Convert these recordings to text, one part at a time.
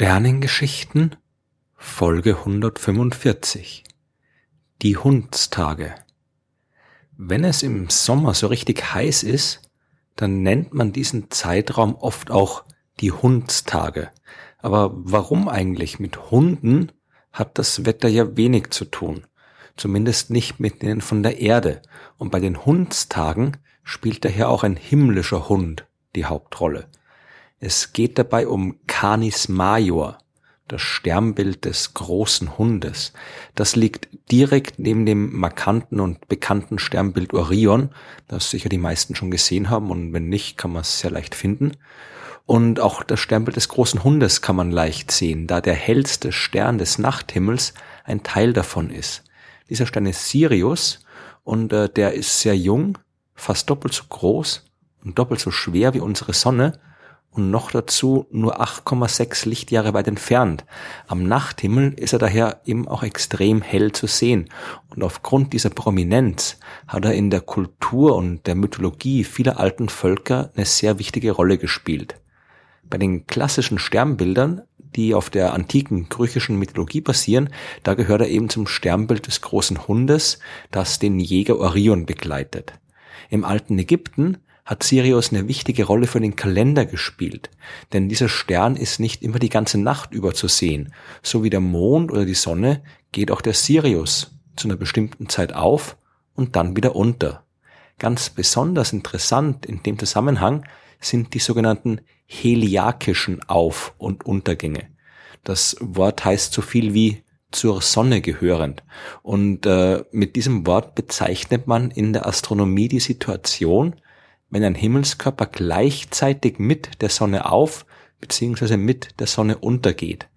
Sternengeschichten Folge 145 Die Hundstage Wenn es im Sommer so richtig heiß ist, dann nennt man diesen Zeitraum oft auch die Hundstage. Aber warum eigentlich? Mit Hunden hat das Wetter ja wenig zu tun. Zumindest nicht mit denen von der Erde. Und bei den Hundstagen spielt daher auch ein himmlischer Hund die Hauptrolle. Es geht dabei um Canis Major, das Sternbild des großen Hundes. Das liegt direkt neben dem markanten und bekannten Sternbild Orion, das sicher die meisten schon gesehen haben und wenn nicht, kann man es sehr leicht finden. Und auch das Sternbild des großen Hundes kann man leicht sehen, da der hellste Stern des Nachthimmels ein Teil davon ist. Dieser Stern ist Sirius und äh, der ist sehr jung, fast doppelt so groß und doppelt so schwer wie unsere Sonne und noch dazu nur 8,6 Lichtjahre weit entfernt. Am Nachthimmel ist er daher eben auch extrem hell zu sehen. Und aufgrund dieser Prominenz hat er in der Kultur und der Mythologie vieler alten Völker eine sehr wichtige Rolle gespielt. Bei den klassischen Sternbildern, die auf der antiken griechischen Mythologie basieren, da gehört er eben zum Sternbild des großen Hundes, das den Jäger Orion begleitet. Im alten Ägypten hat Sirius eine wichtige Rolle für den Kalender gespielt, denn dieser Stern ist nicht immer die ganze Nacht über zu sehen. So wie der Mond oder die Sonne geht auch der Sirius zu einer bestimmten Zeit auf und dann wieder unter. Ganz besonders interessant in dem Zusammenhang sind die sogenannten heliakischen Auf- und Untergänge. Das Wort heißt so viel wie zur Sonne gehörend. Und äh, mit diesem Wort bezeichnet man in der Astronomie die Situation, wenn ein Himmelskörper gleichzeitig mit der Sonne auf bzw. mit der Sonne untergeht.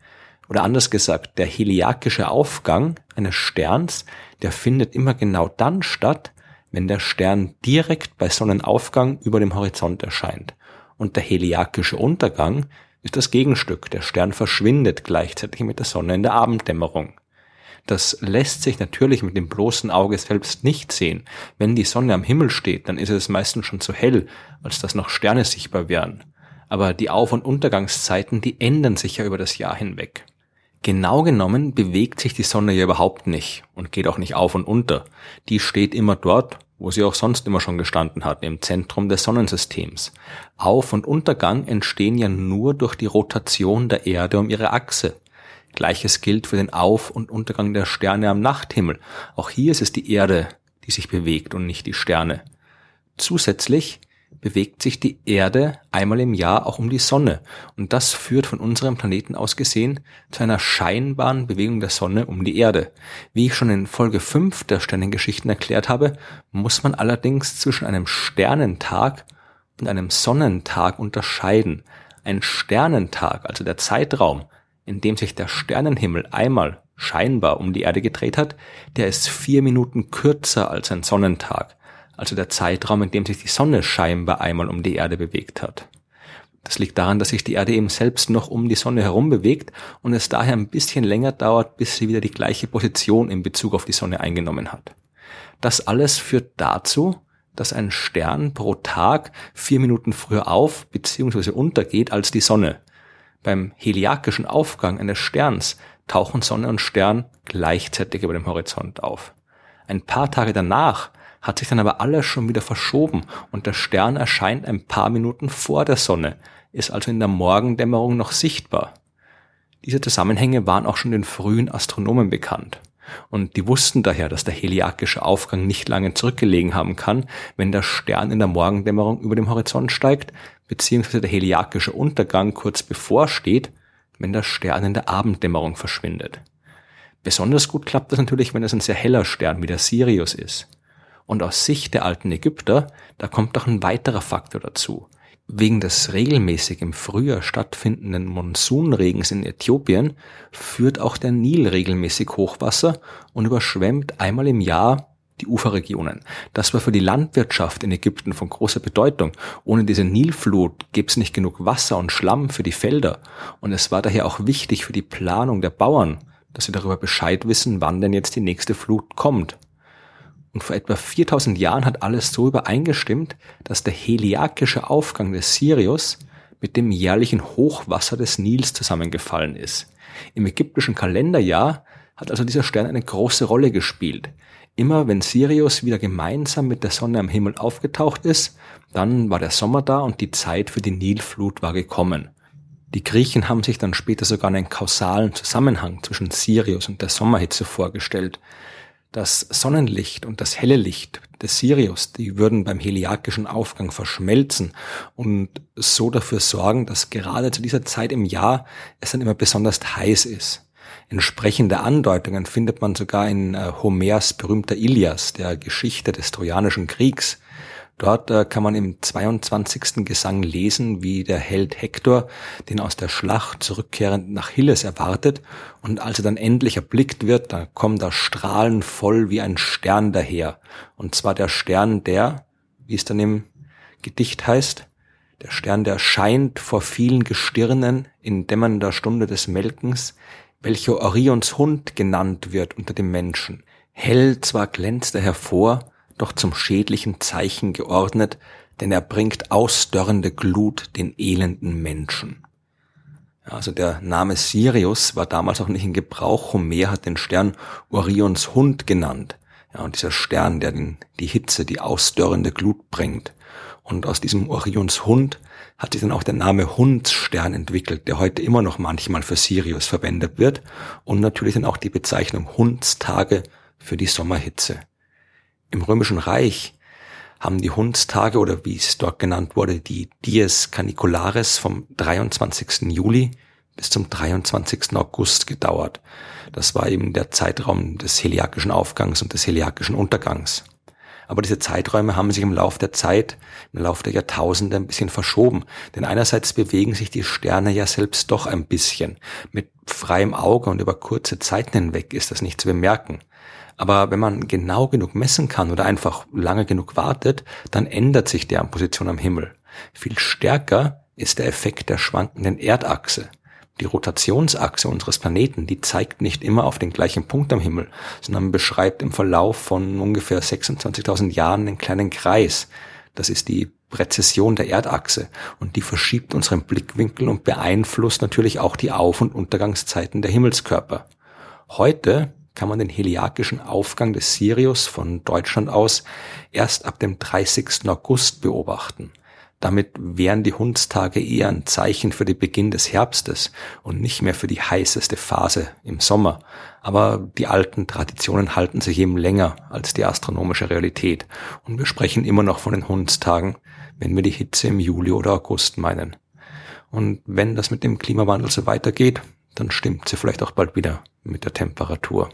Oder anders gesagt, der heliakische Aufgang eines Sterns, der findet immer genau dann statt, wenn der Stern direkt bei Sonnenaufgang über dem Horizont erscheint. Und der heliakische Untergang ist das Gegenstück. Der Stern verschwindet gleichzeitig mit der Sonne in der Abenddämmerung. Das lässt sich natürlich mit dem bloßen Auge selbst nicht sehen. Wenn die Sonne am Himmel steht, dann ist es meistens schon zu hell, als dass noch Sterne sichtbar wären. Aber die Auf- und Untergangszeiten, die ändern sich ja über das Jahr hinweg. Genau genommen bewegt sich die Sonne ja überhaupt nicht und geht auch nicht auf und unter. Die steht immer dort, wo sie auch sonst immer schon gestanden hat, im Zentrum des Sonnensystems. Auf- und Untergang entstehen ja nur durch die Rotation der Erde um ihre Achse. Gleiches gilt für den Auf- und Untergang der Sterne am Nachthimmel. Auch hier ist es die Erde, die sich bewegt und nicht die Sterne. Zusätzlich bewegt sich die Erde einmal im Jahr auch um die Sonne. Und das führt von unserem Planeten aus gesehen zu einer scheinbaren Bewegung der Sonne um die Erde. Wie ich schon in Folge 5 der Sternengeschichten erklärt habe, muss man allerdings zwischen einem Sternentag und einem Sonnentag unterscheiden. Ein Sternentag, also der Zeitraum, in dem sich der Sternenhimmel einmal scheinbar um die Erde gedreht hat, der ist vier Minuten kürzer als ein Sonnentag, also der Zeitraum, in dem sich die Sonne scheinbar einmal um die Erde bewegt hat. Das liegt daran, dass sich die Erde eben selbst noch um die Sonne herum bewegt und es daher ein bisschen länger dauert, bis sie wieder die gleiche Position in Bezug auf die Sonne eingenommen hat. Das alles führt dazu, dass ein Stern pro Tag vier Minuten früher auf bzw. untergeht als die Sonne. Beim heliakischen Aufgang eines Sterns tauchen Sonne und Stern gleichzeitig über dem Horizont auf. Ein paar Tage danach hat sich dann aber alles schon wieder verschoben und der Stern erscheint ein paar Minuten vor der Sonne, ist also in der Morgendämmerung noch sichtbar. Diese Zusammenhänge waren auch schon den frühen Astronomen bekannt. Und die wussten daher, dass der heliakische Aufgang nicht lange zurückgelegen haben kann, wenn der Stern in der Morgendämmerung über dem Horizont steigt, beziehungsweise der heliakische Untergang kurz bevorsteht, wenn der Stern in der Abenddämmerung verschwindet. Besonders gut klappt das natürlich, wenn es ein sehr heller Stern wie der Sirius ist. Und aus Sicht der alten Ägypter, da kommt noch ein weiterer Faktor dazu. Wegen des regelmäßig im Frühjahr stattfindenden Monsunregens in Äthiopien führt auch der Nil regelmäßig Hochwasser und überschwemmt einmal im Jahr die Uferregionen. Das war für die Landwirtschaft in Ägypten von großer Bedeutung. Ohne diese Nilflut gäbe es nicht genug Wasser und Schlamm für die Felder. Und es war daher auch wichtig für die Planung der Bauern, dass sie darüber Bescheid wissen, wann denn jetzt die nächste Flut kommt. Und vor etwa 4000 Jahren hat alles so übereingestimmt, dass der heliakische Aufgang des Sirius mit dem jährlichen Hochwasser des Nils zusammengefallen ist. Im ägyptischen Kalenderjahr hat also dieser Stern eine große Rolle gespielt. Immer wenn Sirius wieder gemeinsam mit der Sonne am Himmel aufgetaucht ist, dann war der Sommer da und die Zeit für die Nilflut war gekommen. Die Griechen haben sich dann später sogar einen kausalen Zusammenhang zwischen Sirius und der Sommerhitze vorgestellt. Das Sonnenlicht und das helle Licht des Sirius, die würden beim heliakischen Aufgang verschmelzen und so dafür sorgen, dass gerade zu dieser Zeit im Jahr es dann immer besonders heiß ist. Entsprechende Andeutungen findet man sogar in äh, Homers berühmter Ilias, der Geschichte des Trojanischen Kriegs. Dort äh, kann man im 22. Gesang lesen, wie der Held Hektor den aus der Schlacht zurückkehrend nach Hilles erwartet und als er dann endlich erblickt wird, da kommt er strahlenvoll wie ein Stern daher. Und zwar der Stern, der, wie es dann im Gedicht heißt, der Stern, der scheint vor vielen Gestirnen in dämmernder Stunde des Melkens, welcher Orions Hund genannt wird unter den Menschen. Hell zwar glänzt er hervor, doch zum schädlichen Zeichen geordnet, denn er bringt ausdörrende Glut den elenden Menschen. Also der Name Sirius war damals auch nicht in Gebrauch. Homer hat den Stern Orions Hund genannt. Ja, und dieser Stern, der den, die Hitze, die ausdörrende Glut bringt. Und aus diesem Orions Hund hat sich dann auch der Name Hundsstern entwickelt, der heute immer noch manchmal für Sirius verwendet wird. Und natürlich dann auch die Bezeichnung Hundstage für die Sommerhitze. Im Römischen Reich haben die Hundstage oder wie es dort genannt wurde, die Dies Caniculares vom 23. Juli bis zum 23. August gedauert. Das war eben der Zeitraum des heliakischen Aufgangs und des heliakischen Untergangs. Aber diese Zeiträume haben sich im Laufe der Zeit, im Laufe der Jahrtausende ein bisschen verschoben. Denn einerseits bewegen sich die Sterne ja selbst doch ein bisschen. Mit freiem Auge und über kurze Zeiten hinweg ist das nicht zu bemerken. Aber wenn man genau genug messen kann oder einfach lange genug wartet, dann ändert sich deren Position am Himmel. Viel stärker ist der Effekt der schwankenden Erdachse. Die Rotationsachse unseres Planeten, die zeigt nicht immer auf den gleichen Punkt am Himmel, sondern beschreibt im Verlauf von ungefähr 26.000 Jahren einen kleinen Kreis. Das ist die Präzession der Erdachse und die verschiebt unseren Blickwinkel und beeinflusst natürlich auch die Auf- und Untergangszeiten der Himmelskörper. Heute kann man den heliakischen Aufgang des Sirius von Deutschland aus erst ab dem 30. August beobachten. Damit wären die Hundstage eher ein Zeichen für den Beginn des Herbstes und nicht mehr für die heißeste Phase im Sommer. Aber die alten Traditionen halten sich eben länger als die astronomische Realität. Und wir sprechen immer noch von den Hundstagen, wenn wir die Hitze im Juli oder August meinen. Und wenn das mit dem Klimawandel so weitergeht, dann stimmt sie vielleicht auch bald wieder mit der Temperatur.